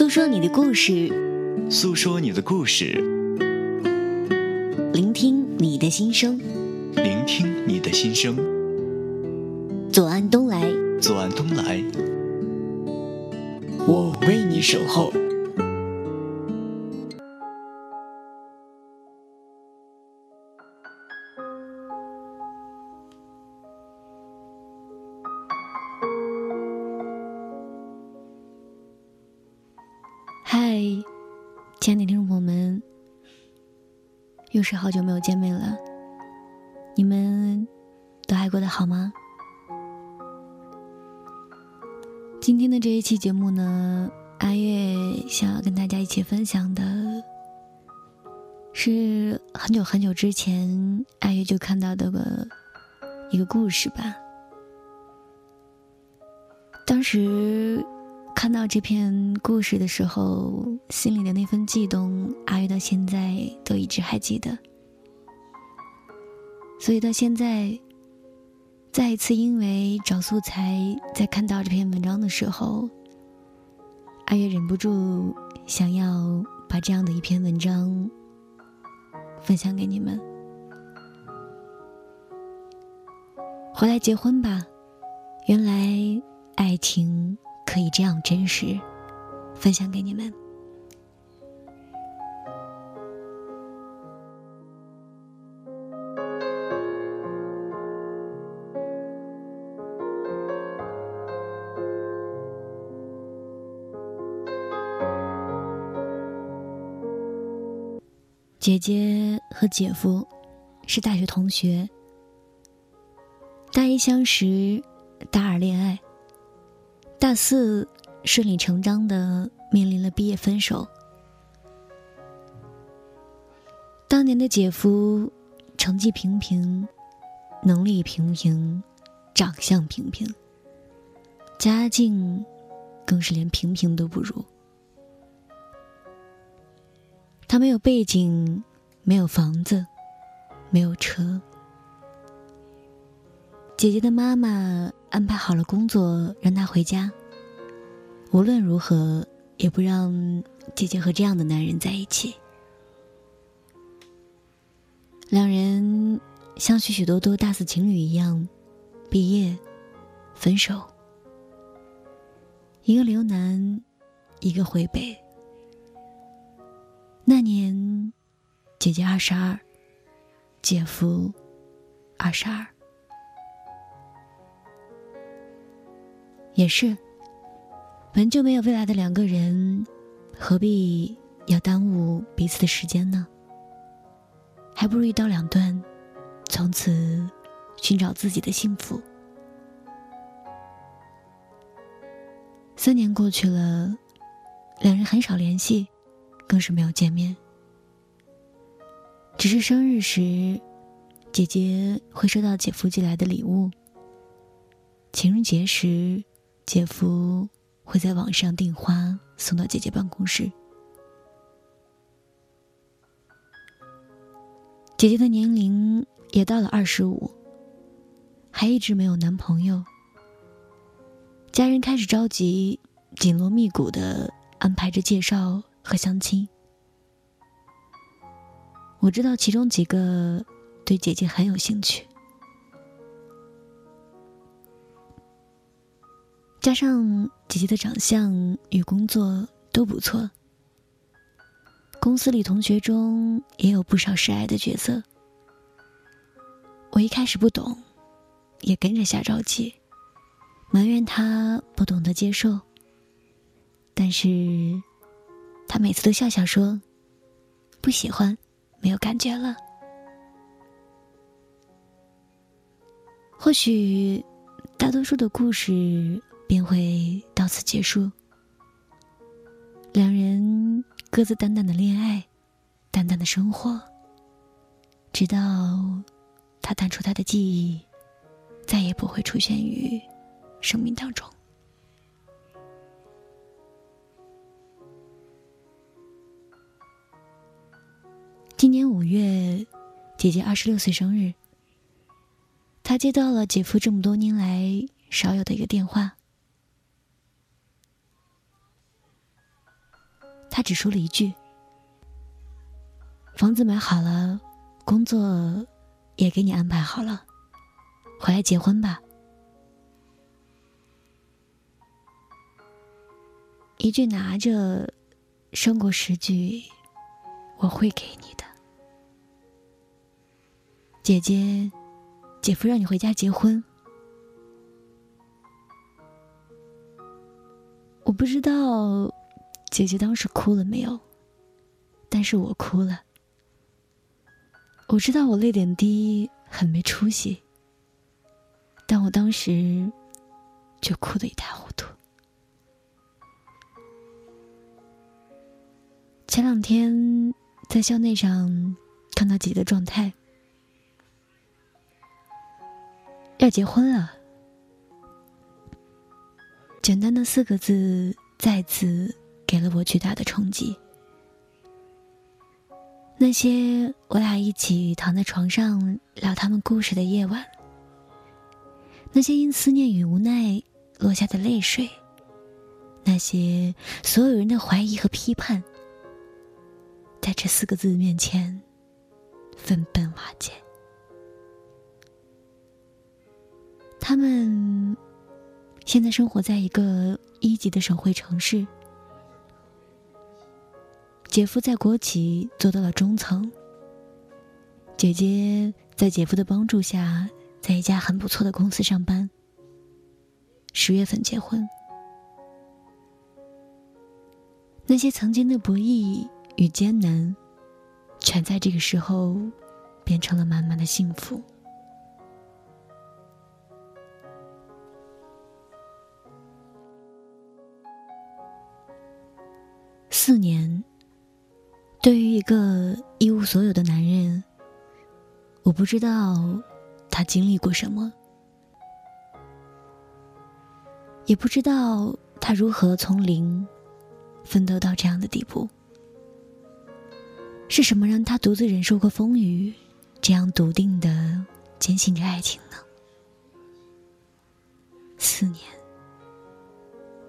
诉说你的故事，诉说你的故事，聆听你的心声，聆听你的心声。左岸东来，左岸东来，我为你守候。嗨，亲爱的听众朋友们，又是好久没有见面了，你们都还过得好吗？今天的这一期节目呢，阿月想要跟大家一起分享的，是很久很久之前阿月就看到的个一个故事吧。当时。看到这篇故事的时候，心里的那份悸动，阿玉到现在都一直还记得。所以到现在，再一次因为找素材，在看到这篇文章的时候，阿月忍不住想要把这样的一篇文章分享给你们。回来结婚吧，原来爱情。可以这样真实，分享给你们。姐姐和姐夫是大学同学，大一相识，大二恋爱。大四顺理成章的面临了毕业分手。当年的姐夫成绩平平，能力平平，长相平平，家境更是连平平都不如。他没有背景，没有房子，没有车。姐姐的妈妈。安排好了工作，让他回家。无论如何，也不让姐姐和这样的男人在一起。两人像许许多多大四情侣一样，毕业，分手。一个留南，一个回北。那年，姐姐二十二，姐夫二十二。也是，本就没有未来的两个人，何必要耽误彼此的时间呢？还不如一刀两断，从此寻找自己的幸福。三年过去了，两人很少联系，更是没有见面。只是生日时，姐姐会收到姐夫寄来的礼物；情人节时，姐夫会在网上订花送到姐姐办公室。姐姐的年龄也到了二十五，还一直没有男朋友。家人开始着急，紧锣密鼓的安排着介绍和相亲。我知道其中几个对姐姐很有兴趣。加上姐姐的长相与工作都不错，公司里同学中也有不少示爱的角色。我一开始不懂，也跟着瞎着急，埋怨他不懂得接受。但是，他每次都笑笑说：“不喜欢，没有感觉了。”或许，大多数的故事。便会到此结束。两人各自淡淡的恋爱，淡淡的生活，直到他淡出他的记忆，再也不会出现于生命当中。今年五月，姐姐二十六岁生日，她接到了姐夫这么多年来少有的一个电话。他只说了一句：“房子买好了，工作也给你安排好了，回来结婚吧。”一句拿着，胜过十句我会给你的。姐姐，姐夫让你回家结婚。我不知道姐姐当时哭了没有，但是我哭了。我知道我泪点低，很没出息，但我当时就哭得一塌糊涂。前两天在校内上看到姐姐的状态，要结婚了。简单的四个字再次给了我巨大的冲击。那些我俩一起躺在床上聊他们故事的夜晚，那些因思念与无奈落下的泪水，那些所有人的怀疑和批判。在这四个字面前，分崩瓦解。他们现在生活在一个一级的省会城市，姐夫在国企做到了中层，姐姐在姐夫的帮助下，在一家很不错的公司上班。十月份结婚，那些曾经的不易。与艰难，全在这个时候变成了满满的幸福。四年，对于一个一无所有的男人，我不知道他经历过什么，也不知道他如何从零奋斗到这样的地步。是什么让他独自忍受过风雨，这样笃定的坚信着爱情呢？四年，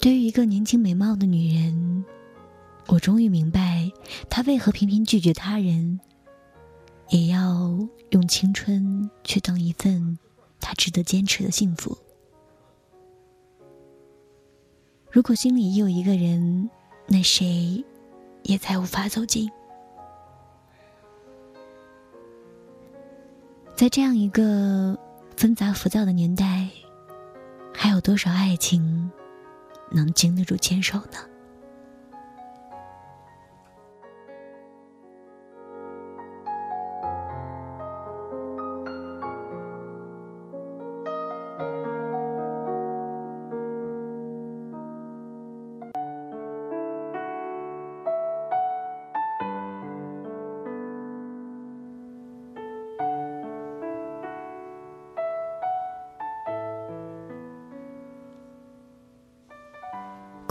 对于一个年轻美貌的女人，我终于明白他为何频频拒绝他人，也要用青春去等一份他值得坚持的幸福。如果心里已有一个人，那谁也再无法走近。在这样一个纷杂浮躁的年代，还有多少爱情能经得住牵手呢？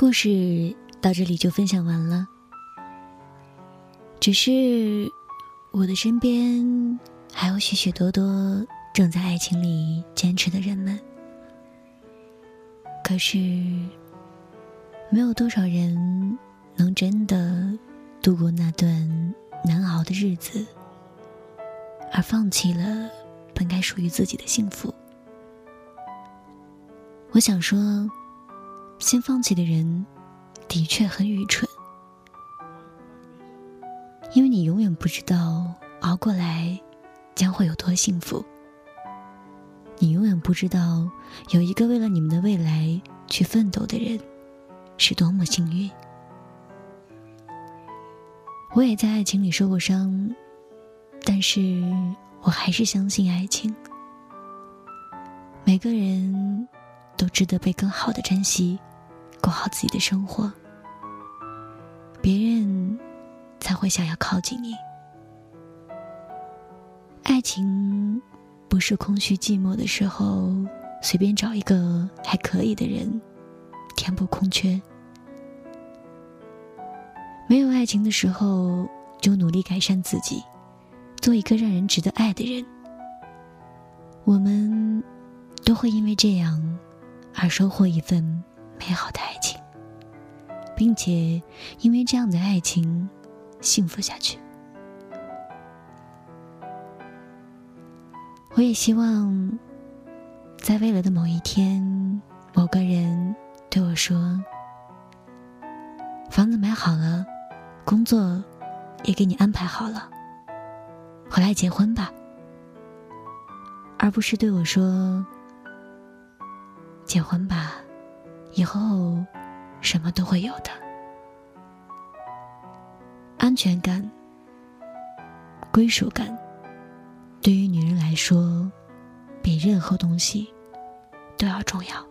故事到这里就分享完了。只是我的身边还有许许多多正在爱情里坚持的人们，可是没有多少人能真的度过那段难熬的日子，而放弃了本该属于自己的幸福。我想说。先放弃的人，的确很愚蠢，因为你永远不知道熬过来将会有多幸福。你永远不知道有一个为了你们的未来去奋斗的人是多么幸运。我也在爱情里受过伤，但是我还是相信爱情。每个人都值得被更好的珍惜。过好自己的生活，别人才会想要靠近你。爱情不是空虚寂寞的时候随便找一个还可以的人填补空缺，没有爱情的时候就努力改善自己，做一个让人值得爱的人。我们都会因为这样而收获一份。美好的爱情，并且因为这样的爱情幸福下去。我也希望，在未来的某一天，某个人对我说：“房子买好了，工作也给你安排好了，回来结婚吧。”而不是对我说：“结婚吧，以后什么都会有的。”安全感、归属感。对于女人来说，比任何东西都要重要。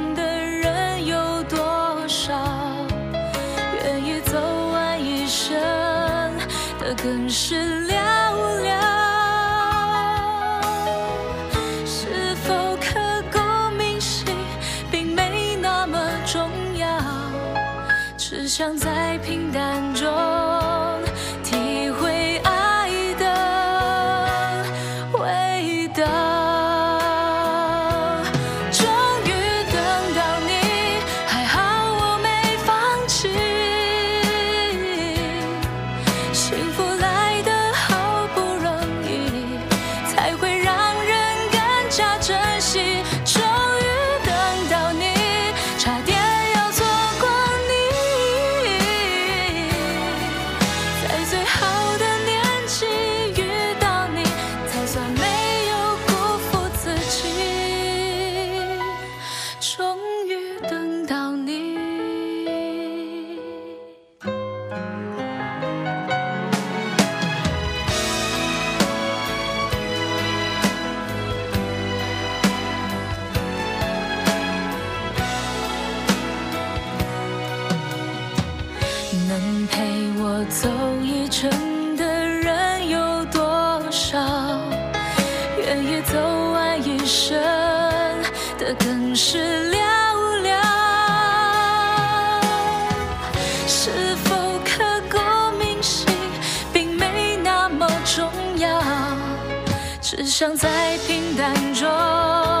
想在只想在平淡中。